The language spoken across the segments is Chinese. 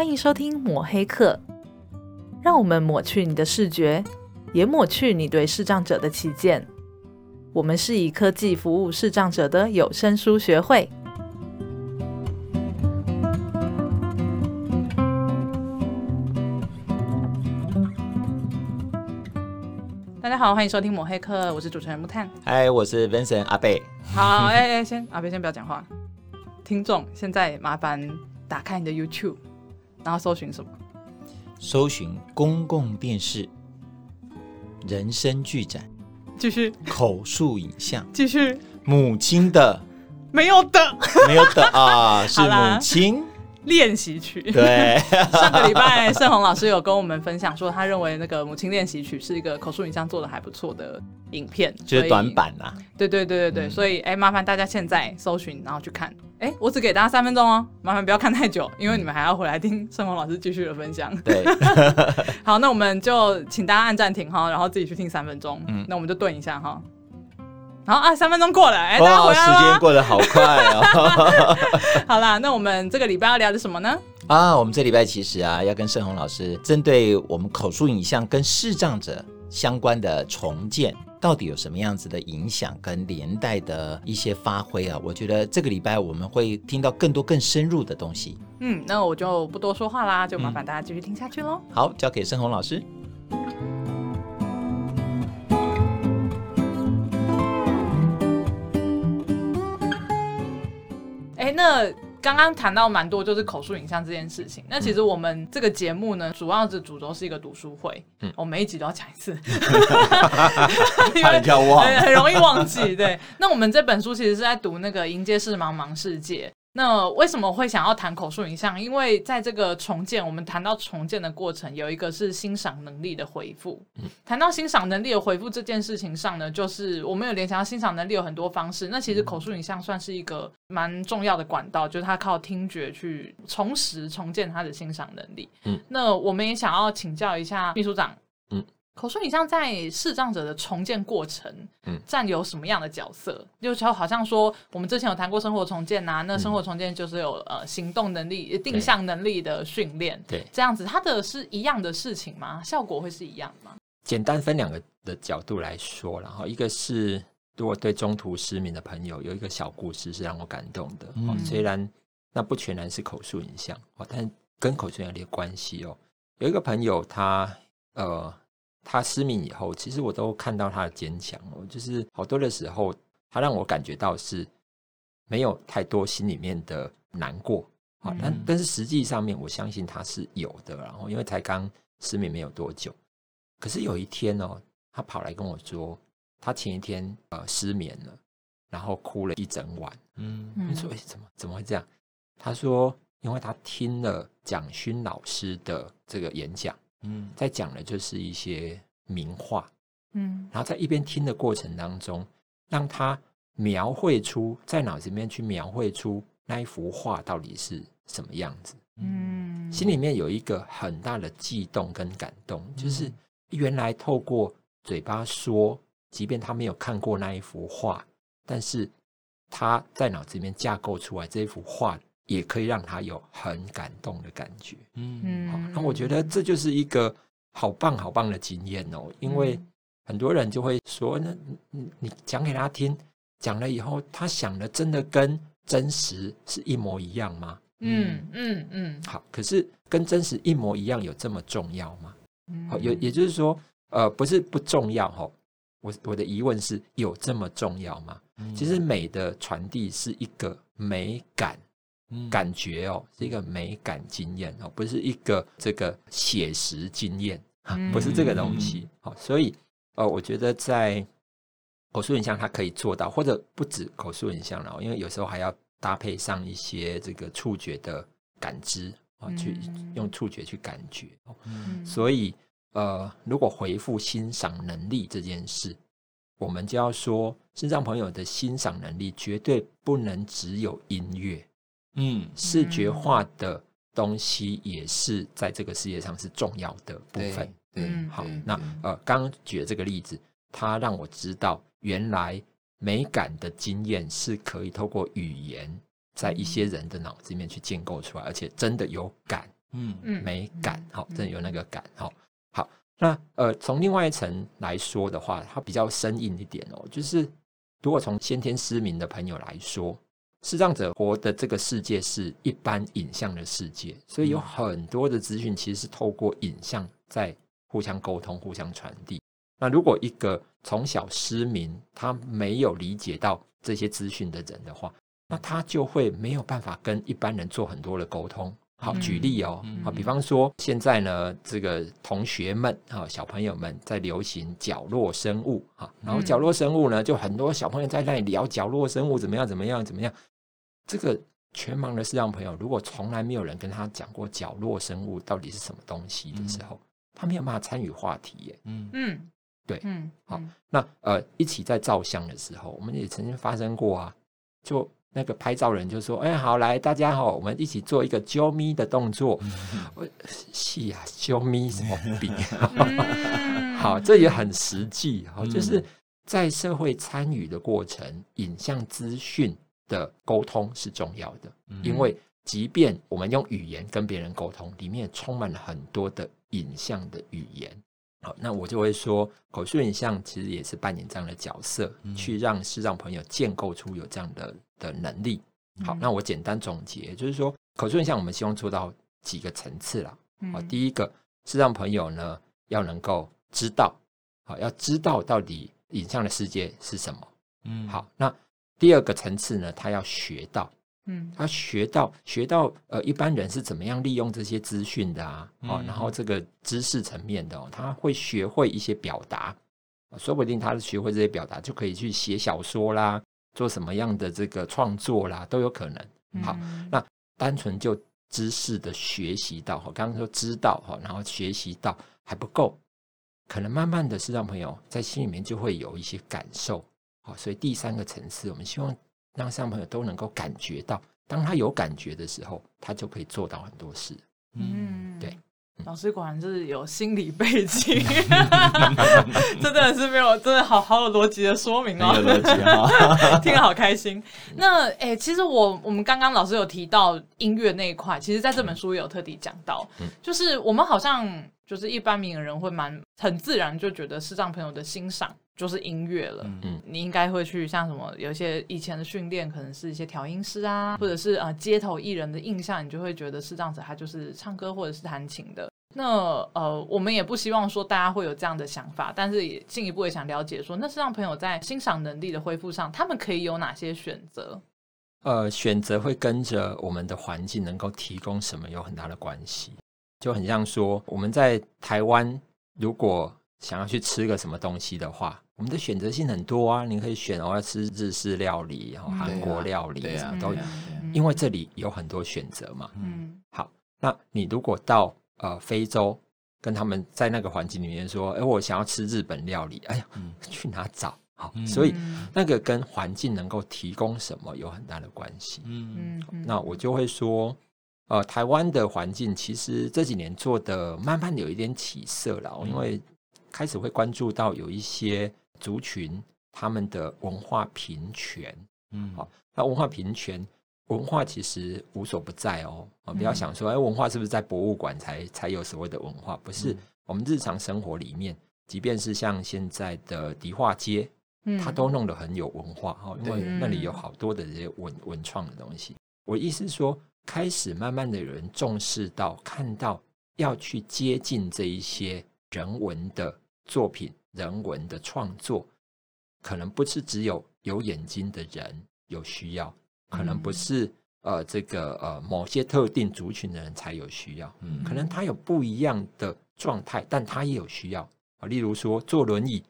欢迎收听抹黑课，让我们抹去你的视觉，也抹去你对视障者的偏见。我们是以科技服务视障者的有声书学会。大家好，欢迎收听抹黑课，我是主持人木炭。嗨，我是 Vincent 阿贝。好，哎哎，先阿贝先不要讲话。听众，现在麻烦打开你的 YouTube。然后搜寻什么？搜寻公共电视人生剧展，继续。口述影像，继续。母亲的。没有的。没有的啊，是母亲练习曲。对，上个礼拜盛宏老师有跟我们分享说，他认为那个母亲练习曲是一个口述影像做的还不错的影片，就是短版啊。对对对对对，嗯、所以哎，麻烦大家现在搜寻，然后去看。哎，我只给大家三分钟哦，麻烦不要看太久，因为你们还要回来听盛宏老师继续的分享。对，好，那我们就请大家按暂停哈，然后自己去听三分钟。嗯，那我们就顿一下哈。好啊，三分钟过了，哎，大家回来了。时间过得好快哦。好啦，那我们这个礼拜要聊的什么呢？啊，我们这礼拜其实啊，要跟盛宏老师针对我们口述影像跟视障者相关的重建。到底有什么样子的影响跟连带的一些发挥啊？我觉得这个礼拜我们会听到更多更深入的东西。嗯，那我就不多说话啦，就麻烦大家继续听下去喽。嗯、好，交给盛红老师。哎，那。刚刚谈到蛮多，就是口述影像这件事情。那其实我们这个节目呢，主要是主轴是一个读书会。嗯，我每一集都要讲一次，因为很容易忘记。对，那我们这本书其实是在读那个《迎接是茫茫世界》。那为什么会想要谈口述影像？因为在这个重建，我们谈到重建的过程，有一个是欣赏能力的回复。嗯，谈到欣赏能力的回复这件事情上呢，就是我们有联想到欣赏能力有很多方式。那其实口述影像算是一个蛮重要的管道，就是它靠听觉去重拾、重建它的欣赏能力。嗯，那我们也想要请教一下秘书长。口述影像在视障者的重建过程，嗯，占有什么样的角色？就好像说，我们之前有谈过生活重建呐、啊，那生活重建就是有呃行动能力、定向能力的训练，对，这样子，它的是一样的事情吗？效果会是一样吗？简单分两个的角度来说，然后一个是如果对中途失明的朋友有一个小故事是让我感动的，嗯、虽然那不全然是口述影像哦，但跟口述有点关系哦。有一个朋友他呃。他失明以后，其实我都看到他的坚强哦，就是好多的时候，他让我感觉到是没有太多心里面的难过啊，但但是实际上面，我相信他是有的。然后因为才刚失明没有多久，可是有一天哦，他跑来跟我说，他前一天呃失眠了，然后哭了一整晚。嗯，你说哎，怎么怎么会这样？他说，因为他听了蒋勋老师的这个演讲。嗯，在讲的就是一些名画，嗯，然后在一边听的过程当中，让他描绘出在脑子里面去描绘出那一幅画到底是什么样子，嗯，心里面有一个很大的悸动跟感动，就是原来透过嘴巴说，即便他没有看过那一幅画，但是他在脑子里面架构出来这一幅画。也可以让他有很感动的感觉，嗯嗯，那我觉得这就是一个好棒好棒的经验哦。因为很多人就会说，那你你讲给他听，讲了以后，他想的真的跟真实是一模一样吗？嗯嗯嗯。好，可是跟真实一模一样有这么重要吗？好，有也就是说，呃，不是不重要哈。我我的疑问是有这么重要吗？其实美的传递是一个美感。感觉哦，是一个美感经验哦，不是一个这个写实经验，不是这个东西。好，所以呃，我觉得在口述影像它可以做到，或者不止口述影像了，因为有时候还要搭配上一些这个触觉的感知啊，去用触觉去感觉。所以呃，如果回复欣赏能力这件事，我们就要说，视障朋友的欣赏能力绝对不能只有音乐。嗯，视觉化的东西也是在这个世界上是重要的部分。嗯，好，那呃，刚刚举的这个例子，它让我知道，原来美感的经验是可以透过语言，在一些人的脑子里面去建构出来，而且真的有感，嗯嗯，美感，好，真的有那个感，好，好。那呃，从另外一层来说的话，它比较生硬一点哦。就是如果从先天失明的朋友来说，视障者活的这个世界是一般影像的世界，所以有很多的资讯其实是透过影像在互相沟通、互相传递。那如果一个从小失明，他没有理解到这些资讯的人的话，那他就会没有办法跟一般人做很多的沟通。好，举例哦，好，比方说现在呢，这个同学们啊，小朋友们在流行角落生物啊，然后角落生物呢，就很多小朋友在那里聊角落生物怎么样，怎么样，怎么样。这个全盲的视障朋友，如果从来没有人跟他讲过角落生物到底是什么东西的时候，他没有办法参与话题耶。嗯嗯，对，嗯，好，那呃，一起在照相的时候，我们也曾经发生过啊，就。那个拍照人就说：“哎，好，来，大家好，我们一起做一个啾咪的动作。我是呀，啾咪什么比？好，这也很实际。好，就是在社会参与的过程，影像资讯的沟通是重要的。因为即便我们用语言跟别人沟通，里面也充满了很多的影像的语言。”好，那我就会说，口述影像其实也是扮演这样的角色，嗯、去让视障朋友建构出有这样的的能力。好，那我简单总结，就是说，口述影像我们希望做到几个层次啦。好，第一个，是让朋友呢要能够知道，好，要知道到底影像的世界是什么。嗯，好，那第二个层次呢，他要学到。嗯，他学到学到呃，一般人是怎么样利用这些资讯的啊？哦、嗯，然后这个知识层面的、哦，他会学会一些表达，说不定他学会这些表达，就可以去写小说啦，做什么样的这个创作啦，都有可能。好，嗯、那单纯就知识的学习到，哈刚刚说知道哈，然后学习到还不够，可能慢慢的是让朋友在心里面就会有一些感受。好，所以第三个层次，我们希望。让上朋友都能够感觉到，当他有感觉的时候，他就可以做到很多事。嗯，对，老师果然是有心理背景，真的是没有，真的好好有逻辑的说明哦，逻辑啊，听得好开心。那哎、欸，其实我我们刚刚老师有提到音乐那一块，其实在这本书也有特地讲到，嗯、就是我们好像就是一般明眼人会蛮很自然就觉得视障朋友的欣赏。就是音乐了，嗯，你应该会去像什么，有一些以前的训练，可能是一些调音师啊，或者是呃街头艺人的印象，你就会觉得是这样子，他就是唱歌或者是弹琴的。那呃，我们也不希望说大家会有这样的想法，但是也进一步也想了解说，那视障朋友在欣赏能力的恢复上，他们可以有哪些选择？呃，选择会跟着我们的环境能够提供什么有很大的关系，就很像说我们在台湾如果想要去吃个什么东西的话。我们的选择性很多啊，你可以选我要吃日式料理，然后韩国料理，什么都，因为这里有很多选择嘛。嗯，好，那你如果到呃非洲，跟他们在那个环境里面说，哎，我想要吃日本料理，哎呀，去哪找？好，所以那个跟环境能够提供什么有很大的关系。嗯嗯，那我就会说，呃，台湾的环境其实这几年做的慢慢有一点起色了，因为开始会关注到有一些。族群他们的文化平权，嗯，好，那文化平权，文化其实无所不在哦，啊，不要想说，哎，文化是不是在博物馆才才有所谓的文化？不是，我们日常生活里面，即便是像现在的迪化街，嗯，它都弄得很有文化哈，因为那里有好多的这些文文创的东西。我意思是说，开始慢慢的有人重视到，看到要去接近这一些人文的作品。人文的创作，可能不是只有有眼睛的人有需要，可能不是呃这个呃某些特定族群的人才有需要，嗯，可能他有不一样的状态，但他也有需要啊。例如说坐轮椅，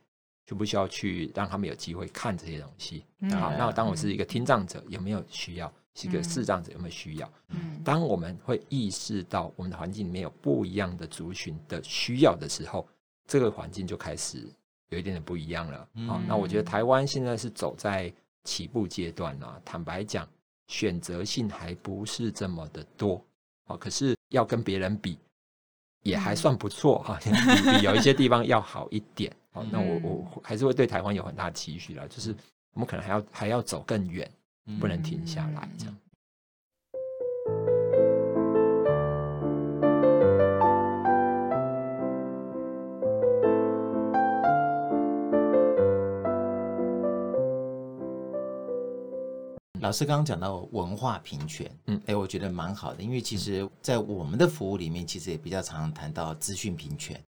就不需要去让他们有机会看这些东西。好，那当我是一个听障者，有没有需要？是一个视障者有没有需要？嗯，当我们会意识到我们的环境里面有不一样的族群的需要的时候。这个环境就开始有一点点不一样了。好、嗯哦，那我觉得台湾现在是走在起步阶段了。坦白讲，选择性还不是这么的多。哦，可是要跟别人比，也还算不错 哈。比有一些地方要好一点。好，那我我还是会对台湾有很大的期许啦，就是我们可能还要还要走更远，不能停下来这样。老师刚刚讲到文化平权，嗯，哎，我觉得蛮好的，因为其实，在我们的服务里面，其实也比较常谈到资讯平权。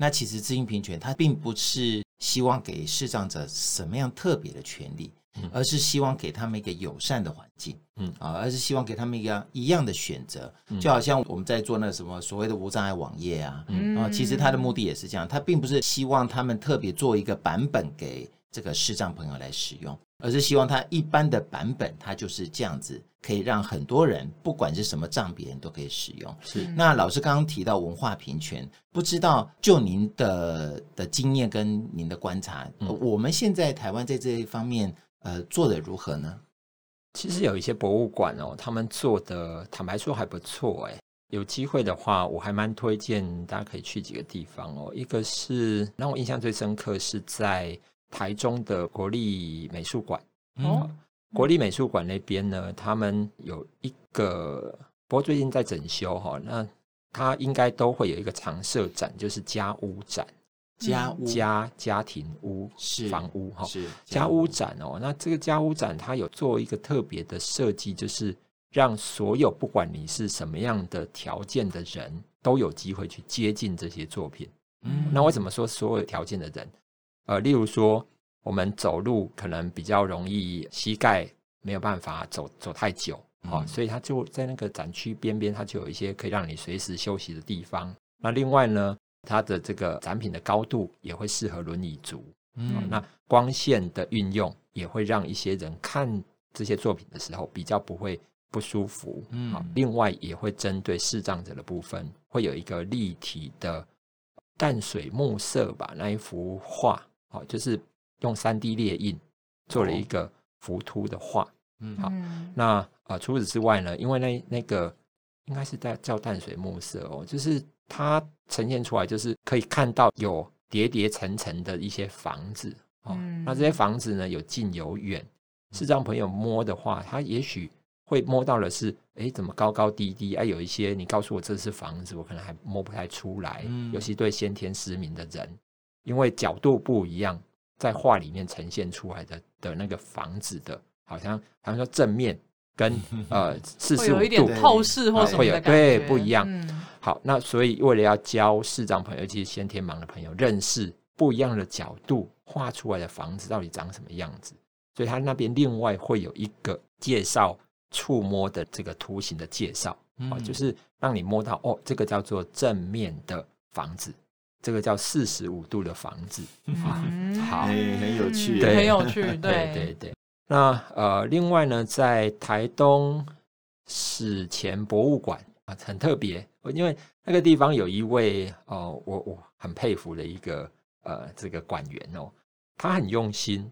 那其实资讯平权，它并不是希望给视障者什么样特别的权利，而是希望给他们一个友善的环境，嗯。啊，而是希望给他们一个一样的选择，就好像我们在做那什么所谓的无障碍网页啊，啊，其实它的目的也是这样，它并不是希望他们特别做一个版本给这个视障朋友来使用。而是希望它一般的版本，它就是这样子，可以让很多人，不管是什么账别人都可以使用。是。那老师刚刚提到文化平权，不知道就您的的经验跟您的观察，嗯、我们现在台湾在这一方面，呃，做的如何呢？其实有一些博物馆哦，他们做的坦白说还不错哎。有机会的话，我还蛮推荐大家可以去几个地方哦。一个是让我印象最深刻是在。台中的国立美术馆，哦，国立美术馆那边呢，他们有一个，不过最近在整修哈，那他应该都会有一个常设展，就是家屋展，家屋。家家庭屋是房屋哈，是家屋展哦。那这个家屋展，它有做一个特别的设计，就是让所有不管你是什么样的条件的人，都有机会去接近这些作品。嗯，那为什么说所有条件的人？呃，例如说，我们走路可能比较容易，膝盖没有办法走走太久，啊、嗯，所以它就在那个展区边边，它就有一些可以让你随时休息的地方。那另外呢，它的这个展品的高度也会适合轮椅族，嗯，那光线的运用也会让一些人看这些作品的时候比较不会不舒服，嗯，另外也会针对视障者的部分，会有一个立体的淡水暮色吧，那一幅画。好，就是用三 D 列印做了一个浮凸的画。嗯，好，那呃，除此之外呢，因为那那个应该是在叫淡水暮色哦，就是它呈现出来，就是可以看到有叠叠层层的一些房子。哦，那这些房子呢，有近有远，视障朋友摸的话，他也许会摸到的是，哎，怎么高高低低？哎，有一些你告诉我这是房子，我可能还摸不太出来。嗯，尤其对先天失明的人。因为角度不一样，在画里面呈现出来的的那个房子的，好像好像说正面跟 呃四十五度有一点透视或什么的感觉，对，不一样。嗯、好，那所以为了要教视障朋友，尤其是先天盲的朋友认识不一样的角度画出来的房子到底长什么样子，所以他那边另外会有一个介绍触摸的这个图形的介绍，嗯、就是让你摸到哦，这个叫做正面的房子。这个叫四十五度的房子，嗯、好，很有趣，对，很有趣，对，对，对，对。那呃，另外呢，在台东史前博物馆啊，很特别，因为那个地方有一位哦、呃，我我很佩服的一个呃，这个馆员哦，他很用心，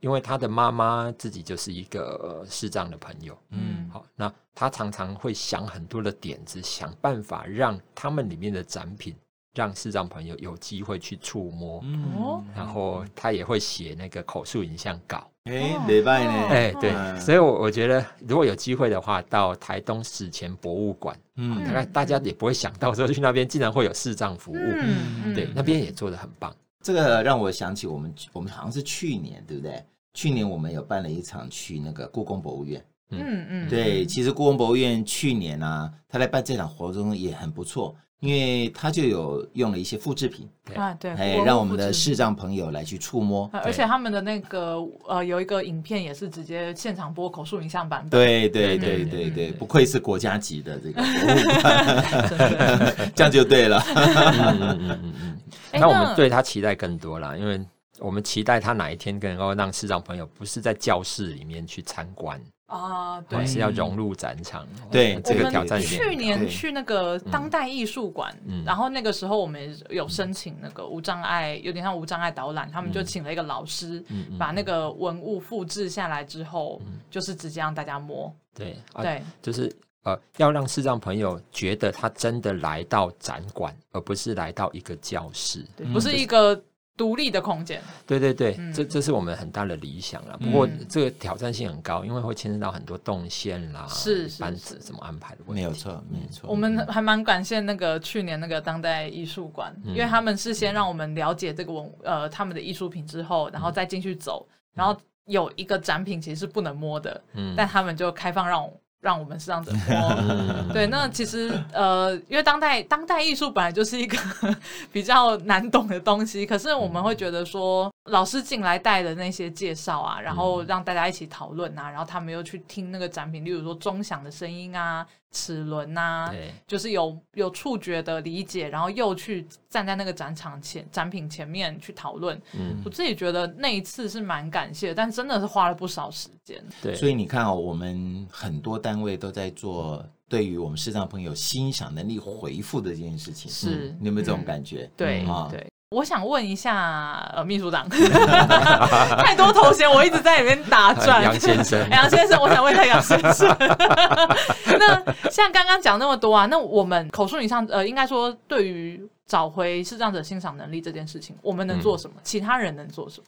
因为他的妈妈自己就是一个视障的朋友，嗯，好，那他常常会想很多的点子，想办法让他们里面的展品。让视障朋友有机会去触摸，嗯，然后他也会写那个口述影像稿，哎，礼拜呢，哎，对，所以，我我觉得如果有机会的话，到台东史前博物馆，嗯，大概大家也不会想到说去那边竟然会有视障服务，嗯，对，那边也做得很棒。这个让我想起我们，我们好像是去年，对不对？去年我们有办了一场去那个故宫博物院，嗯。嗯，对，其实故宫博物院去年呢，他来办这场活动也很不错。因为他就有用了一些复制品啊，对，哎，让我们的视障朋友来去触摸，而且他们的那个呃，有一个影片也是直接现场播口述影像版本，对对对对对，不愧是国家级的这个 博物馆，这样就对了。嗯嗯嗯嗯，那我们对他期待更多了，因为我们期待他哪一天能够让视障朋友不是在教室里面去参观。啊，对，是要融入展场。对，这个挑战。去年去那个当代艺术馆，然后那个时候我们有申请那个无障碍，有点像无障碍导览，他们就请了一个老师，把那个文物复制下来之后，就是直接让大家摸。对，对，就是呃，要让视障朋友觉得他真的来到展馆，而不是来到一个教室，不是一个。独立的空间，对对对，嗯、这这是我们很大的理想了。不过这个挑战性很高，因为会牵涉到很多动线啦，是班子怎么安排的问题。没有错，没错。我们还蛮感谢那个去年那个当代艺术馆，嗯、因为他们是先让我们了解这个文呃他们的艺术品之后，然后再进去走，嗯、然后有一个展品其实是不能摸的，嗯，但他们就开放让我。让我们视障者摸，对，那其实呃，因为当代当代艺术本来就是一个 比较难懂的东西，可是我们会觉得说，老师进来带的那些介绍啊，然后让大家一起讨论啊，然后他们又去听那个展品，例如说钟响的声音啊。齿轮呐，对就是有有触觉的理解，然后又去站在那个展场前展品前面去讨论。嗯，我自己觉得那一次是蛮感谢，但真的是花了不少时间。对，所以你看哦，我们很多单位都在做对于我们视障朋友欣赏能力回复的这件事情。是，嗯、你有没有这种感觉？嗯、对啊，对。我想问一下，呃，秘书长，太多头衔，我一直在里面打转。杨先生，杨先生，我想问一下杨先生，那像刚刚讲那么多啊，那我们口述影像，呃，应该说对于找回视障者欣赏能力这件事情，我们能做什么？嗯、其他人能做什么？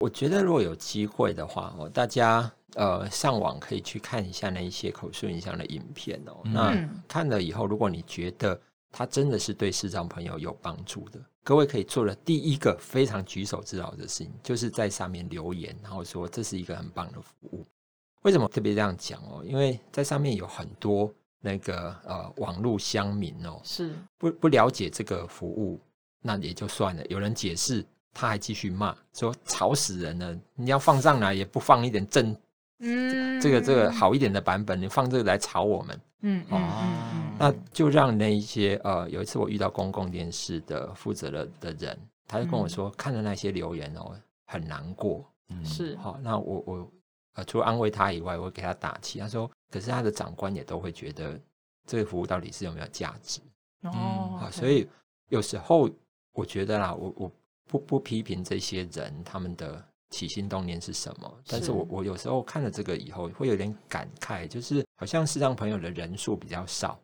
我觉得如果有机会的话，哦，大家呃上网可以去看一下那一些口述影像的影片哦。嗯、那看了以后，如果你觉得它真的是对视障朋友有帮助的。各位可以做的第一个非常举手之劳的事情，就是在上面留言，然后说这是一个很棒的服务。为什么特别这样讲哦？因为在上面有很多那个呃网络乡民哦，是不不了解这个服务，那也就算了。有人解释，他还继续骂，说吵死人了！你要放上来也不放一点正，嗯，这个这个好一点的版本，你放这个来吵我们。嗯哦，嗯、那就让那一些呃，有一次我遇到公共电视的负责了的人，他就跟我说，嗯、看了那些留言哦，很难过。嗯，是好，那我我呃，除了安慰他以外，我会给他打气。他说，可是他的长官也都会觉得这个服务到底是有没有价值？哦，好，所以有时候我觉得啦，我我不不批评这些人他们的。起心动念是什么？但是我我有时候看了这个以后，会有点感慨，就是好像是让朋友的人数比较少，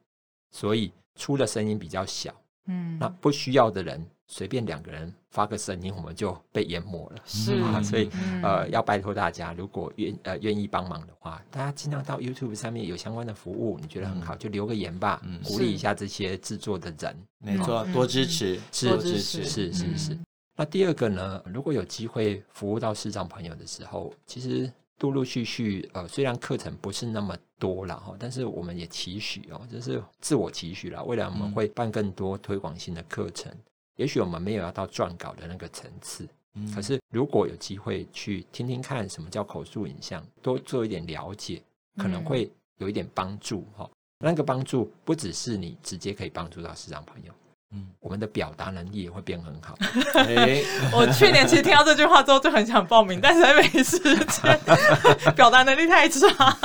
所以出的声音比较小。嗯，那不需要的人随便两个人发个声音，我们就被淹没了。是 啊，所以呃，要拜托大家，如果愿呃愿意帮忙的话，大家尽量到 YouTube 上面有相关的服务，你觉得很好，就留个言吧，鼓励一下这些制作的人。没错，多支持，多支持，是是是。那第二个呢？如果有机会服务到视障朋友的时候，其实陆陆续续，呃，虽然课程不是那么多了哈，但是我们也期许哦，就是自我期许了。未来我们会办更多推广性的课程，嗯、也许我们没有要到撰稿的那个层次，嗯、可是如果有机会去听听看什么叫口述影像，多做一点了解，可能会有一点帮助哈。嗯、那个帮助不只是你直接可以帮助到视障朋友。嗯，我们的表达能力也会变很好。欸、我去年其实听到这句话之后就很想报名，但是还没时间，表达能力太差。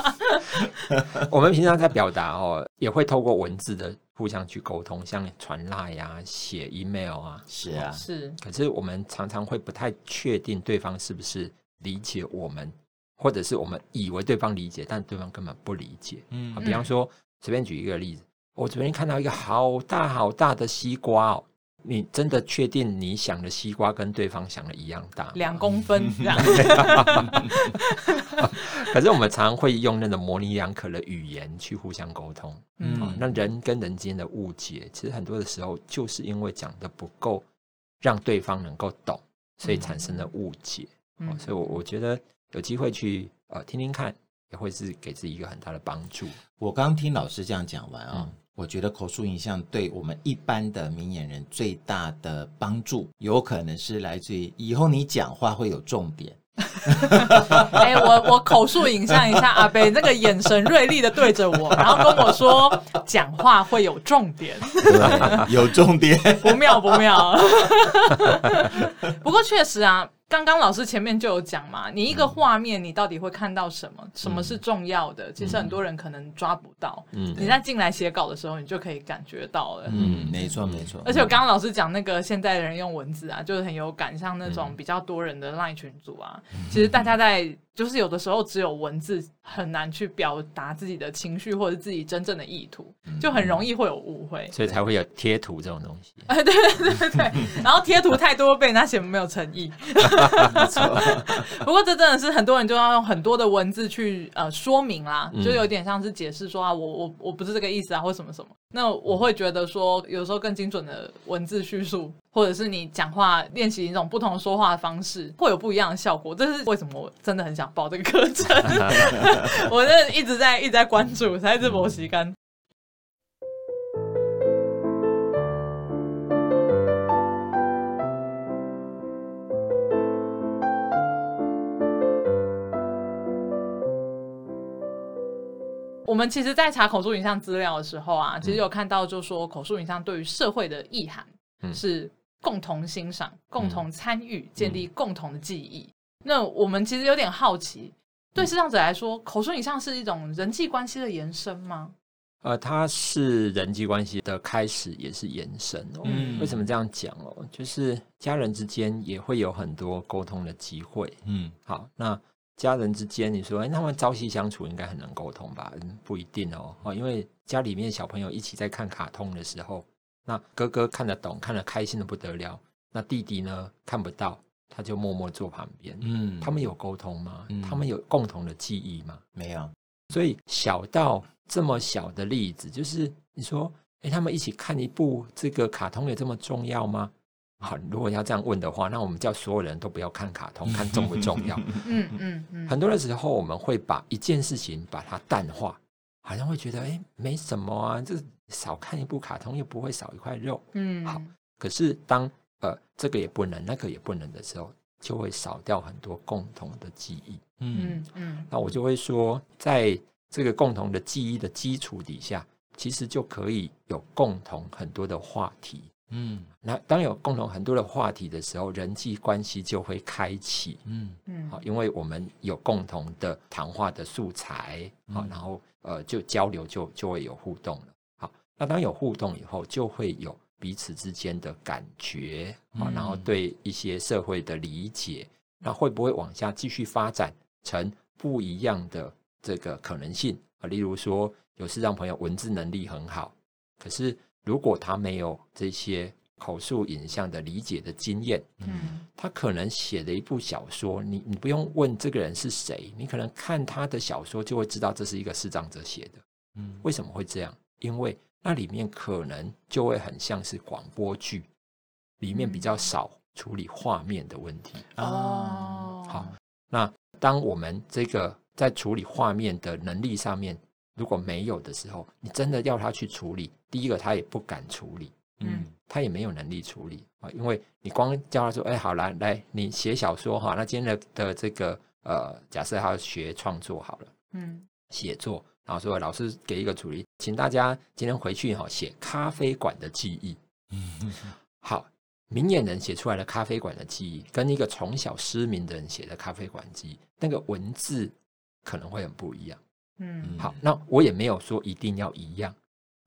我们平常在表达哦，也会透过文字的互相去沟通，像传 LINE 啊、写 email 啊，是啊，是。可是我们常常会不太确定对方是不是理解我们，或者是我们以为对方理解，但对方根本不理解。嗯，比方说，随便举一个例子。我昨天看到一个好大好大的西瓜哦，你真的确定你想的西瓜跟对方想的一样大？两公分 这样。可是我们常常会用那种模棱两可的语言去互相沟通，嗯，那人跟人之间的误解，其实很多的时候就是因为讲的不够，让对方能够懂，所以产生了误解。嗯，所以我我觉得有机会去呃听听看，也会是给自己一个很大的帮助。我刚听老师这样讲完啊。嗯我觉得口述影像对我们一般的明眼人最大的帮助，有可能是来自于以后你讲话会有重点。哎、欸，我我口述影像一下阿伯那个眼神锐利的对着我，然后跟我说讲话会有重点，有重点，不妙不妙。不过确实啊。刚刚老师前面就有讲嘛，你一个画面，你到底会看到什么？嗯、什么是重要的？其实很多人可能抓不到。嗯，你在进来写稿的时候，你就可以感觉到了。嗯，没错没错。而且我刚刚老师讲那个现在的人用文字啊，就是很有感，像那种比较多人的 LINE 群组啊，嗯、其实大家在。就是有的时候只有文字很难去表达自己的情绪或者自己真正的意图，就很容易会有误会，所以才会有贴图这种东西。哎，对对对对，然后贴图太多被人家写没有诚意。不过这真的是很多人就要用很多的文字去呃说明啦，就有点像是解释说啊，我我我不是这个意思啊，或什么什么。那我会觉得说，有时候更精准的文字叙述，或者是你讲话练习一种不同说话的方式，会有不一样的效果。这是为什么我真的很想报这个课程，我真的一直在一直在关注，才是磨习干。我们其实，在查口述影像资料的时候啊，其实有看到，就是说口述影像对于社会的意涵是共同欣赏、共同参与、建立共同的记忆。那我们其实有点好奇，对视障者来说，口述影像是一种人际关系的延伸吗？呃，它是人际关系的开始，也是延伸哦。嗯，为什么这样讲哦？就是家人之间也会有很多沟通的机会。嗯，好，那。家人之间，你说，哎，他们朝夕相处，应该很能沟通吧？嗯，不一定哦。哦，因为家里面小朋友一起在看卡通的时候，那哥哥看得懂，看得开心的不得了。那弟弟呢，看不到，他就默默坐旁边。嗯，他们有沟通吗？嗯，他们有共同的记忆吗？没有。所以小到这么小的例子，就是你说，哎，他们一起看一部这个卡通，有这么重要吗？好，如果要这样问的话，那我们叫所有人都不要看卡通，看重不重要？嗯嗯嗯。很多的时候，我们会把一件事情把它淡化，好像会觉得哎，没什么啊，这少看一部卡通又不会少一块肉。嗯，好。可是当呃这个也不能，那个也不能的时候，就会少掉很多共同的记忆。嗯嗯。那我就会说，在这个共同的记忆的基础底下，其实就可以有共同很多的话题。嗯，那当有共同很多的话题的时候，人际关系就会开启。嗯嗯，好，因为我们有共同的谈话的素材，好，然后呃，就交流就就会有互动了。好，那当有互动以后，就会有彼此之间的感觉，好，然后对一些社会的理解，那会不会往下继续发展成不一样的这个可能性啊？例如说，有视障朋友文字能力很好，可是。如果他没有这些口述影像的理解的经验，嗯，他可能写的一部小说，你你不用问这个人是谁，你可能看他的小说就会知道这是一个视障者写的，嗯，为什么会这样？因为那里面可能就会很像是广播剧，里面比较少处理画面的问题。哦，好，那当我们这个在处理画面的能力上面。如果没有的时候，你真的要他去处理，第一个他也不敢处理，嗯，他也没有能力处理啊，因为你光叫他说，哎，好来来，你写小说哈，那今天的的这个呃，假设他要学创作好了，嗯，写作，然后说老师给一个主题，请大家今天回去哈写咖啡馆的记忆，嗯，好，明眼人写出来的咖啡馆的记忆，跟一个从小失明的人写的咖啡馆记忆，那个文字可能会很不一样。嗯，好，那我也没有说一定要一样。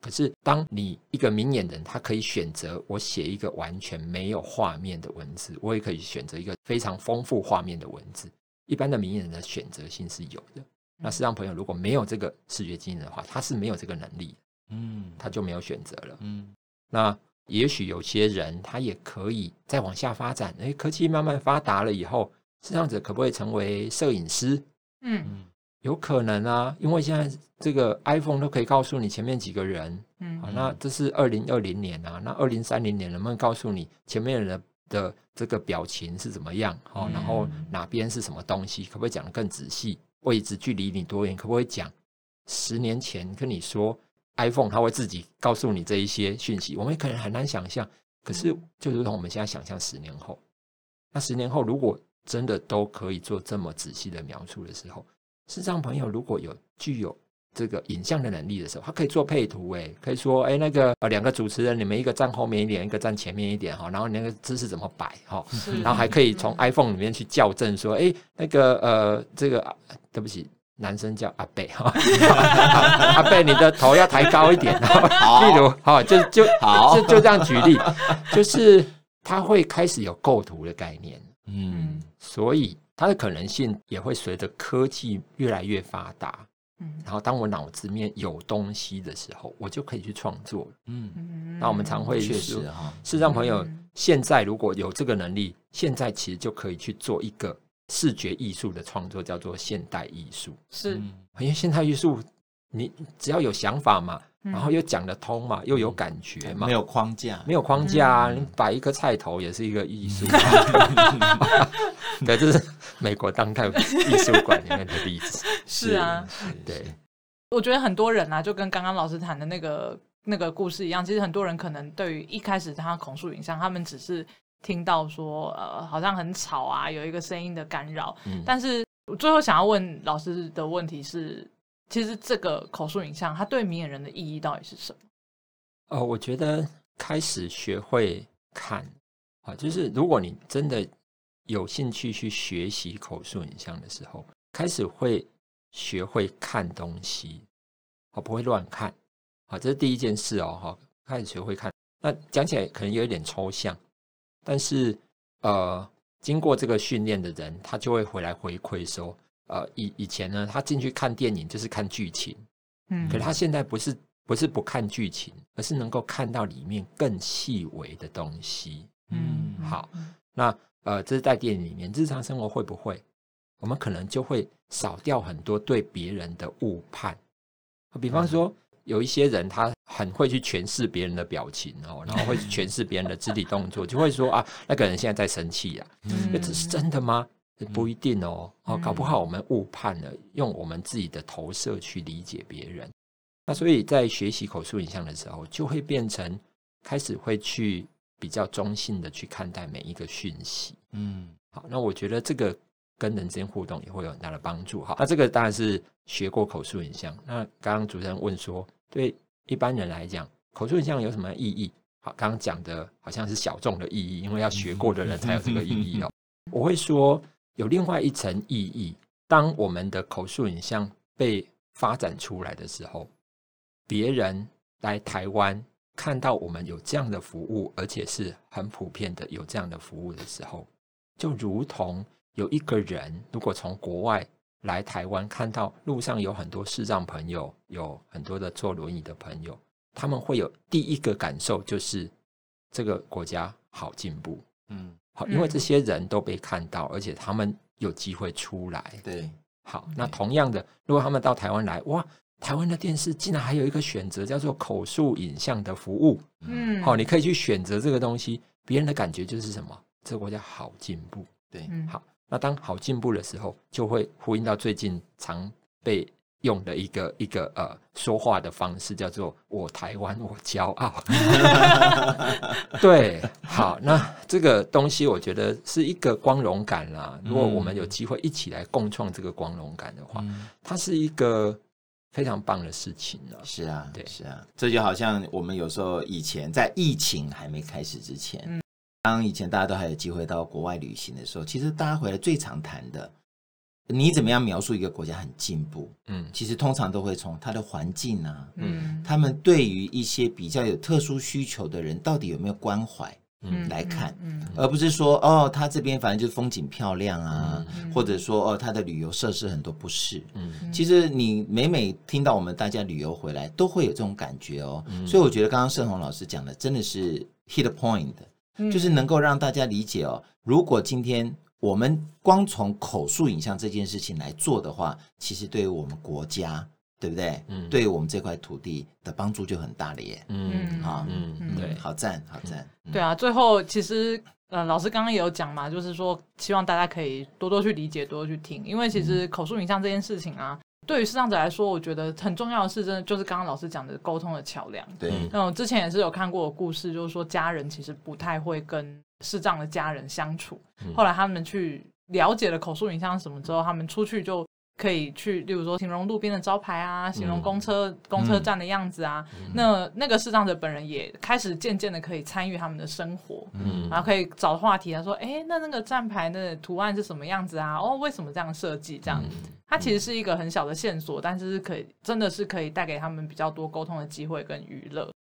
可是，当你一个明眼人，他可以选择我写一个完全没有画面的文字，我也可以选择一个非常丰富画面的文字。一般的明眼人的选择性是有的。那视障朋友如果没有这个视觉经验的话，他是没有这个能力，嗯，他就没有选择了。嗯，那也许有些人他也可以再往下发展。诶，科技慢慢发达了以后，视障者可不可以成为摄影师？嗯。有可能啊，因为现在这个 iPhone 都可以告诉你前面几个人，嗯，好，那这是二零二零年啊，那二零三零年能不能告诉你前面人的的这个表情是怎么样？好，然后哪边是什么东西？可不可以讲得更仔细？位置距离你多远？可不可以讲？十年前跟你说 iPhone，它会自己告诉你这一些讯息，我们可能很难想象。可是就如同我们现在想象十年后，那十年后如果真的都可以做这么仔细的描述的时候。视障朋友如果有具有这个影像的能力的时候，他可以做配图，诶，可以说，诶，那个呃两个主持人，你们一个站后面一点，一个站前面一点，哈，然后你那个姿势怎么摆，哈，然后还可以从 iPhone 里面去校正，说，诶，那个呃，这个对不起，男生叫阿贝，哈，阿贝，你的头要抬高一点，例如，好，就就好，就就这样举例，就是他会开始有构图的概念，嗯，所以。它的可能性也会随着科技越来越发达，嗯，然后当我脑子里面有东西的时候，我就可以去创作，嗯，那我们常会确实哈，视障朋友现在如果有这个能力，现在其实就可以去做一个视觉艺术的创作，叫做现代艺术，是，因为现代艺术你只要有想法嘛，然后又讲得通嘛，又有感觉嘛，没有框架，没有框架啊！你摆一个菜头也是一个艺术，对，这是美国当代艺术馆里面的例子。是啊，对，我觉得很多人啊，就跟刚刚老师谈的那个那个故事一样，其实很多人可能对于一开始他口述影像，他们只是听到说，呃，好像很吵啊，有一个声音的干扰，嗯，但是。我最后想要问老师的问题是：其实这个口述影像，它对明眼人的意义到底是什么？哦，我觉得开始学会看啊，就是如果你真的有兴趣去学习口述影像的时候，开始会学会看东西，我不会乱看啊，这是第一件事哦。哈，开始学会看，那讲起来可能有一点抽象，但是呃。经过这个训练的人，他就会回来回馈说：“呃，以以前呢，他进去看电影就是看剧情，嗯，可他现在不是不是不看剧情，而是能够看到里面更细微的东西。嗯，好，那呃，这是在电影里面，日常生活会不会？我们可能就会少掉很多对别人的误判，比方说。嗯”有一些人，他很会去诠释别人的表情哦，然后会诠释别人的肢体动作，就会说啊，那个人现在在生气呀，这只是真的吗？不一定哦，哦，搞不好我们误判了，用我们自己的投射去理解别人。那所以在学习口述影像的时候，就会变成开始会去比较中性的去看待每一个讯息。嗯，好，那我觉得这个跟人之间互动也会有很大的帮助。好，那这个当然是学过口述影像。那刚刚主持人问说。对一般人来讲，口述影像有什么意义？好，刚刚讲的好像是小众的意义，因为要学过的人才有这个意义哦。我会说有另外一层意义。当我们的口述影像被发展出来的时候，别人来台湾看到我们有这样的服务，而且是很普遍的有这样的服务的时候，就如同有一个人如果从国外。来台湾看到路上有很多视障朋友，有很多的坐轮椅的朋友，他们会有第一个感受就是这个国家好进步，嗯，好，因为这些人都被看到，而且他们有机会出来，对，好，那同样的，如果他们到台湾来，哇，台湾的电视竟然还有一个选择叫做口述影像的服务，嗯，好，你可以去选择这个东西，别人的感觉就是什么？这个国家好进步，对，好。那当好进步的时候，就会呼应到最近常被用的一个一个呃说话的方式，叫做“我台湾我骄傲”。对，好，那这个东西我觉得是一个光荣感啦。如果我们有机会一起来共创这个光荣感的话，嗯、它是一个非常棒的事情了。是啊，对，是啊，这就好像我们有时候以前在疫情还没开始之前。嗯当以前大家都还有机会到国外旅行的时候，其实大家回来最常谈的，你怎么样描述一个国家很进步？嗯，其实通常都会从它的环境啊，嗯，他们对于一些比较有特殊需求的人，到底有没有关怀？嗯，来看，嗯，而不是说哦，他这边反正就是风景漂亮啊，嗯，或者说哦，他的旅游设施很多不是。嗯，其实你每每听到我们大家旅游回来，都会有这种感觉哦。嗯，所以我觉得刚刚胜鸿老师讲的真的是 hit point。就是能够让大家理解哦，如果今天我们光从口述影像这件事情来做的话，其实对于我们国家，对不对？嗯，对于我们这块土地的帮助就很大了耶。嗯，好，嗯，对，好赞，好赞。对啊，最后其实呃，老师刚刚也有讲嘛，就是说希望大家可以多多去理解，多多去听，因为其实口述影像这件事情啊。对于视障者来说，我觉得很重要的是，真的就是刚刚老师讲的沟通的桥梁。对，那我之前也是有看过的故事，就是说家人其实不太会跟视障的家人相处。嗯、后来他们去了解了口述影像什么之后，他们出去就可以去，例如说形容路边的招牌啊，形容公车、嗯、公车站的样子啊。嗯、那那个视障者本人也开始渐渐的可以参与他们的生活，嗯，然后可以找话题，他说：“哎，那那个站牌的图案是什么样子啊？哦，为什么这样设计？这样。嗯”它其实是一个很小的线索，但是是可以，真的是可以带给他们比较多沟通的机会跟娱乐。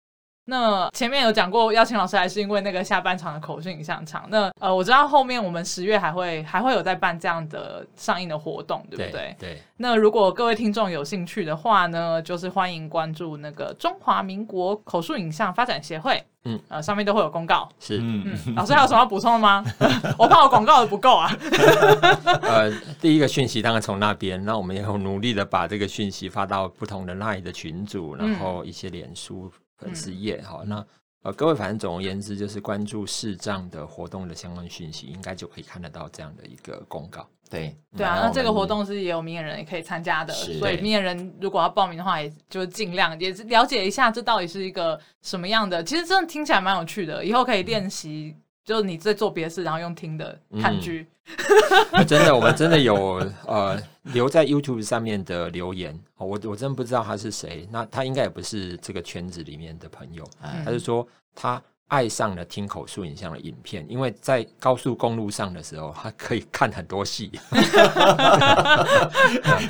那前面有讲过邀请老师来是因为那个下半场的口述影像场。那呃，我知道后面我们十月还会还会有在办这样的上映的活动，对不对？对。对，那如果各位听众有兴趣的话呢，就是欢迎关注那个中华民国口述影像发展协会。嗯，呃，上面都会有公告。是，嗯，老师还有什么要补充的吗？我怕我广告的不够啊。呃，第一个讯息当然从那边，那我们也有努力的把这个讯息发到不同的 LINE 的群组，然后一些脸书。粉丝页哈，那呃，各位反正总而言之，就是关注视障的活动的相关讯息，应该就可以看得到这样的一个公告。对，对啊，那这个活动是也有明眼人也可以参加的，所以明眼人如果要报名的话，也就尽量也是了解一下这到底是一个什么样的。其实真的听起来蛮有趣的，以后可以练习。嗯就是你在做别的事，然后用听的看剧。嗯、真的，我们真的有呃留在 YouTube 上面的留言，我我真不知道他是谁，那他应该也不是这个圈子里面的朋友，嗯、他就说他。爱上了听口述影像的影片，因为在高速公路上的时候，他可以看很多戏。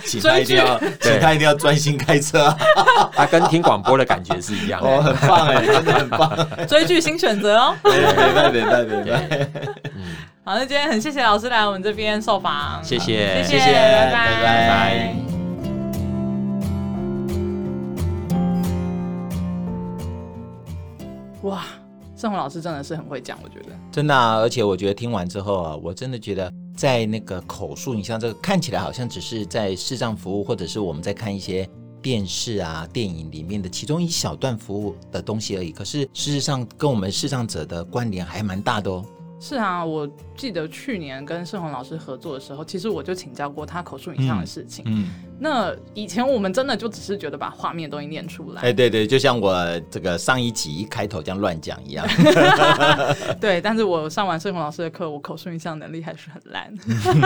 请他一定要，请他一定要专心开车。他跟听广播的感觉是一样的。哦，很棒哎，真的很棒。追剧新选择哦。对对对对对。嗯，好，那今天很谢谢老师来我们这边受访，谢谢，谢谢，拜拜，拜拜。宋老师真的是很会讲，我觉得真的啊，而且我觉得听完之后啊，我真的觉得在那个口述你像这个看起来好像只是在视障服务，或者是我们在看一些电视啊、电影里面的其中一小段服务的东西而已。可是事实上，跟我们视障者的关联还蛮大的哦。是啊，我记得去年跟盛宏老师合作的时候，其实我就请教过他口述影像的事情。嗯，嗯，那以前我们真的就只是觉得把画面东西念出来。哎，对对，就像我这个上一集一开头这样乱讲一样。对，但是我上完盛宏老师的课，我口述影像能力还是很烂。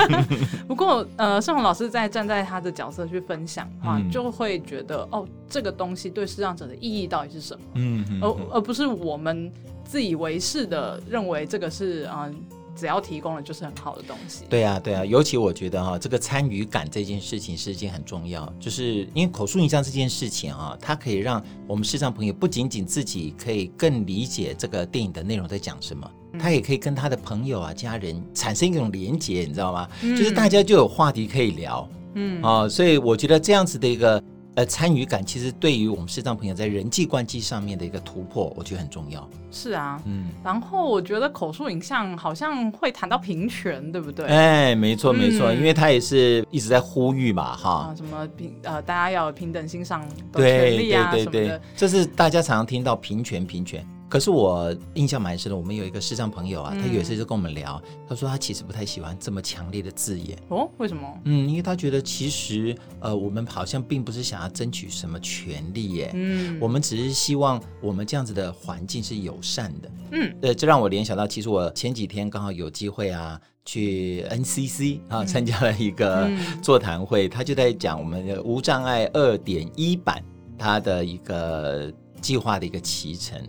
不过，呃，盛宏老师在站在他的角色去分享的话，嗯、就会觉得哦，这个东西对视障者的意义到底是什么？嗯，嗯，而而不是我们。自以为是的认为这个是嗯、呃，只要提供了就是很好的东西。对啊，对啊，尤其我觉得哈、哦，这个参与感这件事情是一件很重要，就是因为口述影像这件事情啊，它可以让我们视障朋友不仅仅自己可以更理解这个电影的内容在讲什么，他也可以跟他的朋友啊、家人产生一种连结，你知道吗？嗯、就是大家就有话题可以聊，嗯啊，所以我觉得这样子的一个。呃，参与感其实对于我们视障朋友在人际关系上面的一个突破，我觉得很重要。是啊，嗯，然后我觉得口述影像好像会谈到平权，对不对？哎，没错没错，嗯、因为他也是一直在呼吁嘛，哈，啊、什么平呃，大家要有平等欣赏的权利啊，对对对对，这是大家常常听到平权平权。可是我印象蛮深的，我们有一个视障朋友啊，他有一次就跟我们聊，嗯、他说他其实不太喜欢这么强烈的字眼。哦，为什么？嗯，因为他觉得其实呃，我们好像并不是想要争取什么权利耶，嗯，我们只是希望我们这样子的环境是友善的，嗯，对，这让我联想到，其实我前几天刚好有机会啊，去 NCC 啊参加了一个座谈会，嗯、他就在讲我们的无障碍二点一版它的一个计划的一个期程。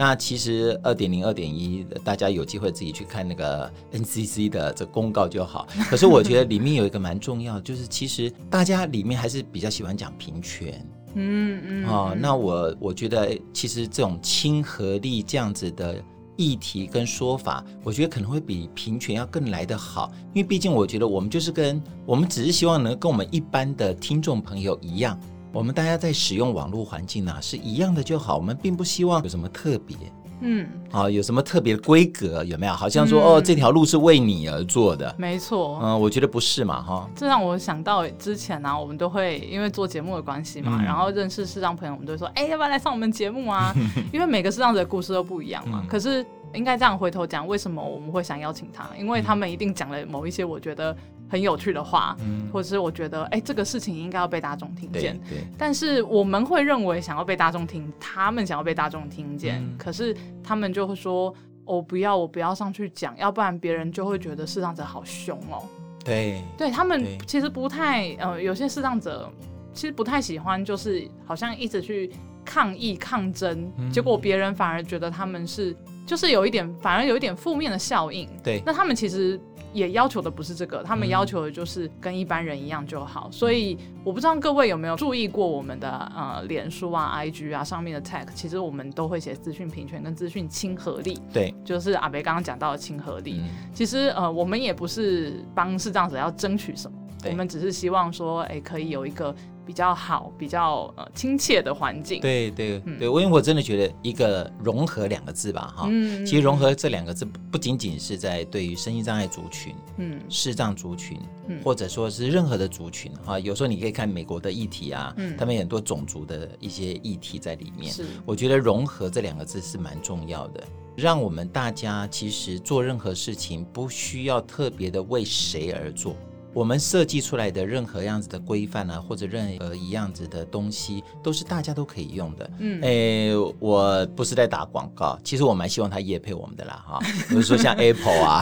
那其实二点零、二点一，大家有机会自己去看那个 NCC 的这公告就好。可是我觉得里面有一个蛮重要的，就是其实大家里面还是比较喜欢讲平权。嗯嗯。哦，那我我觉得其实这种亲和力这样子的议题跟说法，我觉得可能会比平权要更来得好。因为毕竟我觉得我们就是跟我们只是希望能跟我们一般的听众朋友一样。我们大家在使用网络环境呢、啊，是一样的就好。我们并不希望有什么特别，嗯，好、哦，有什么特别的规格有没有？好像说、嗯、哦，这条路是为你而做的，没错。嗯，我觉得不是嘛，哈、哦。这让我想到之前呢、啊，我们都会因为做节目的关系嘛，嗯、然后认识视障朋友，我们都会说，哎，要不要来上我们节目啊？因为每个视障者的故事都不一样嘛。嗯、可是应该这样回头讲，为什么我们会想邀请他？因为他们一定讲了某一些，我觉得。很有趣的话，嗯、或者是我觉得，哎、欸，这个事情应该要被大众听见。对。对，但是我们会认为想要被大众听，他们想要被大众听见，嗯、可是他们就会说，我不要，我不要上去讲，要不然别人就会觉得视障者好凶哦。对。对他们其实不太，呃，有些视障者其实不太喜欢，就是好像一直去抗议、抗争，嗯、结果别人反而觉得他们是，就是有一点，反而有一点负面的效应。对。那他们其实。也要求的不是这个，他们要求的就是跟一般人一样就好。所以我不知道各位有没有注意过我们的呃脸书啊、IG 啊上面的 tag，其实我们都会写资讯平权跟资讯亲和力。对，就是阿北刚刚讲到的亲和力。嗯、其实呃，我们也不是帮视障者要争取什么，我们只是希望说，哎，可以有一个。比较好，比较呃亲切的环境。对对对，我、嗯、因为我真的觉得一个融合两个字吧，哈，嗯、其实融合这两个字不仅仅是在对于身心障碍族群，嗯，视障族群，嗯、或者说是任何的族群，哈，有时候你可以看美国的议题啊，嗯，他们很多种族的一些议题在里面。是，我觉得融合这两个字是蛮重要的，让我们大家其实做任何事情不需要特别的为谁而做。我们设计出来的任何样子的规范啊，或者任何一样子的东西，都是大家都可以用的。嗯，诶，我不是在打广告，其实我蛮希望他业配我们的啦，哈，比如说像 Apple 啊，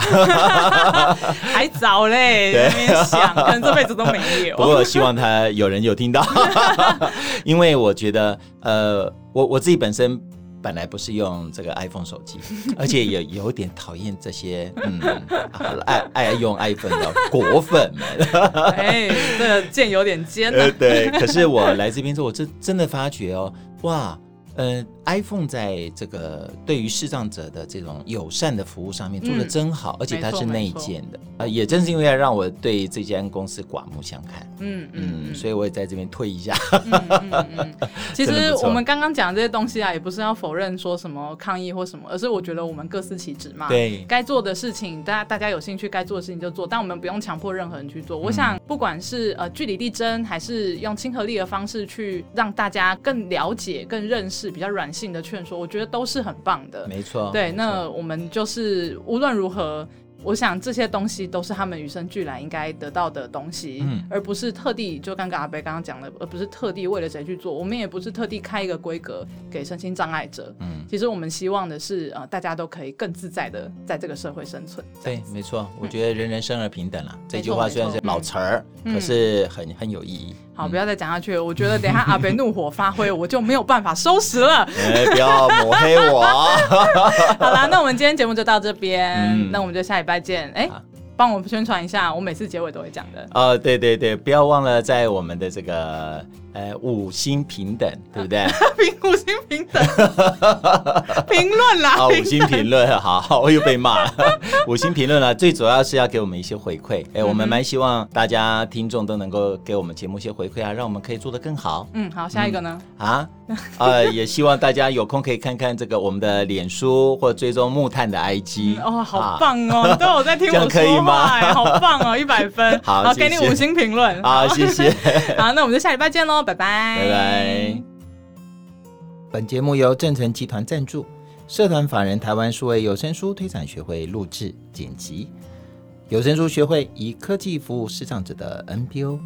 还早嘞，对没想，可能这辈子都没有。不过希望他有人有听到，因为我觉得，呃，我我自己本身。本来不是用这个 iPhone 手机，而且也有点讨厌这些嗯爱爱用 iPhone 的果粉们。哎，这个剑有点尖。呃，对。可是我来这边之后，我真真的发觉哦，哇。呃，iPhone 在这个对于视障者的这种友善的服务上面做的真好，嗯、而且它是内建的啊，也正是因为要让我对这间公司刮目相看，嗯嗯，嗯，所以我也在这边推一下。其实我们刚刚讲的这些东西啊，也不是要否认说什么抗议或什么，而是我觉得我们各司其职嘛。对，该做的事情，大家大家有兴趣该做的事情就做，但我们不用强迫任何人去做。嗯、我想，不管是呃据理力争，还是用亲和力的方式去让大家更了解、更认识。比较软性的劝说，我觉得都是很棒的。没错，对，那我们就是无论如何。我想这些东西都是他们与生俱来应该得到的东西，嗯，而不是特地就刚刚阿贝刚刚讲的，而不是特地为了谁去做。我们也不是特地开一个规格给身心障碍者，嗯，其实我们希望的是，呃，大家都可以更自在的在这个社会生存。对，没错，我觉得人人生而平等了，嗯，这句话虽然是老词儿，嗯，可是很很有意义。好，不要再讲下去了，我觉得等一下阿北怒火发挥，我就没有办法收拾了。哎，不要抹黑我。好啦，那我们今天节目就到这边，嗯，那我们就下礼拜见。哎。帮我们宣传一下，我每次结尾都会讲的。哦，对对对，不要忘了在我们的这个。呃，五星平等，对不对？评五星平等，评论啦。啊，五星评论，好好，我又被骂了。五星评论呢，最主要是要给我们一些回馈。哎，我们蛮希望大家听众都能够给我们节目一些回馈啊，让我们可以做得更好。嗯，好，下一个呢？啊，呃，也希望大家有空可以看看这个我们的脸书或追踪木炭的 IG。哦，好棒哦，都有在听我说话，可以吗？好棒哦，一百分。好，给你五星评论。好，谢谢。好，那我们就下礼拜见喽。拜拜，拜拜。本节目由正成集团赞助，社团法人台湾数位有声书推展学会录制剪辑，有声书学会以科技服务视障者的 NPO。